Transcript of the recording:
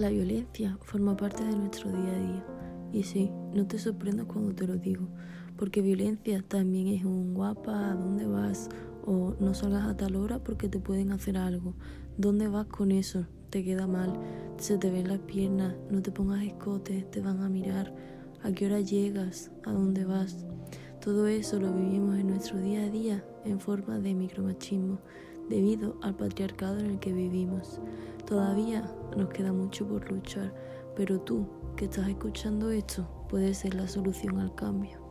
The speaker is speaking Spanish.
La violencia forma parte de nuestro día a día. Y sí, no te sorprendas cuando te lo digo, porque violencia también es un guapa, ¿a dónde vas? O no salgas a tal hora porque te pueden hacer algo. ¿Dónde vas con eso? Te queda mal, se te ven las piernas, no te pongas escote, te van a mirar. ¿A qué hora llegas? ¿A dónde vas? Todo eso lo vivimos en nuestro día a día en forma de micromachismo debido al patriarcado en el que vivimos. Todavía nos queda mucho por luchar, pero tú que estás escuchando esto puedes ser la solución al cambio.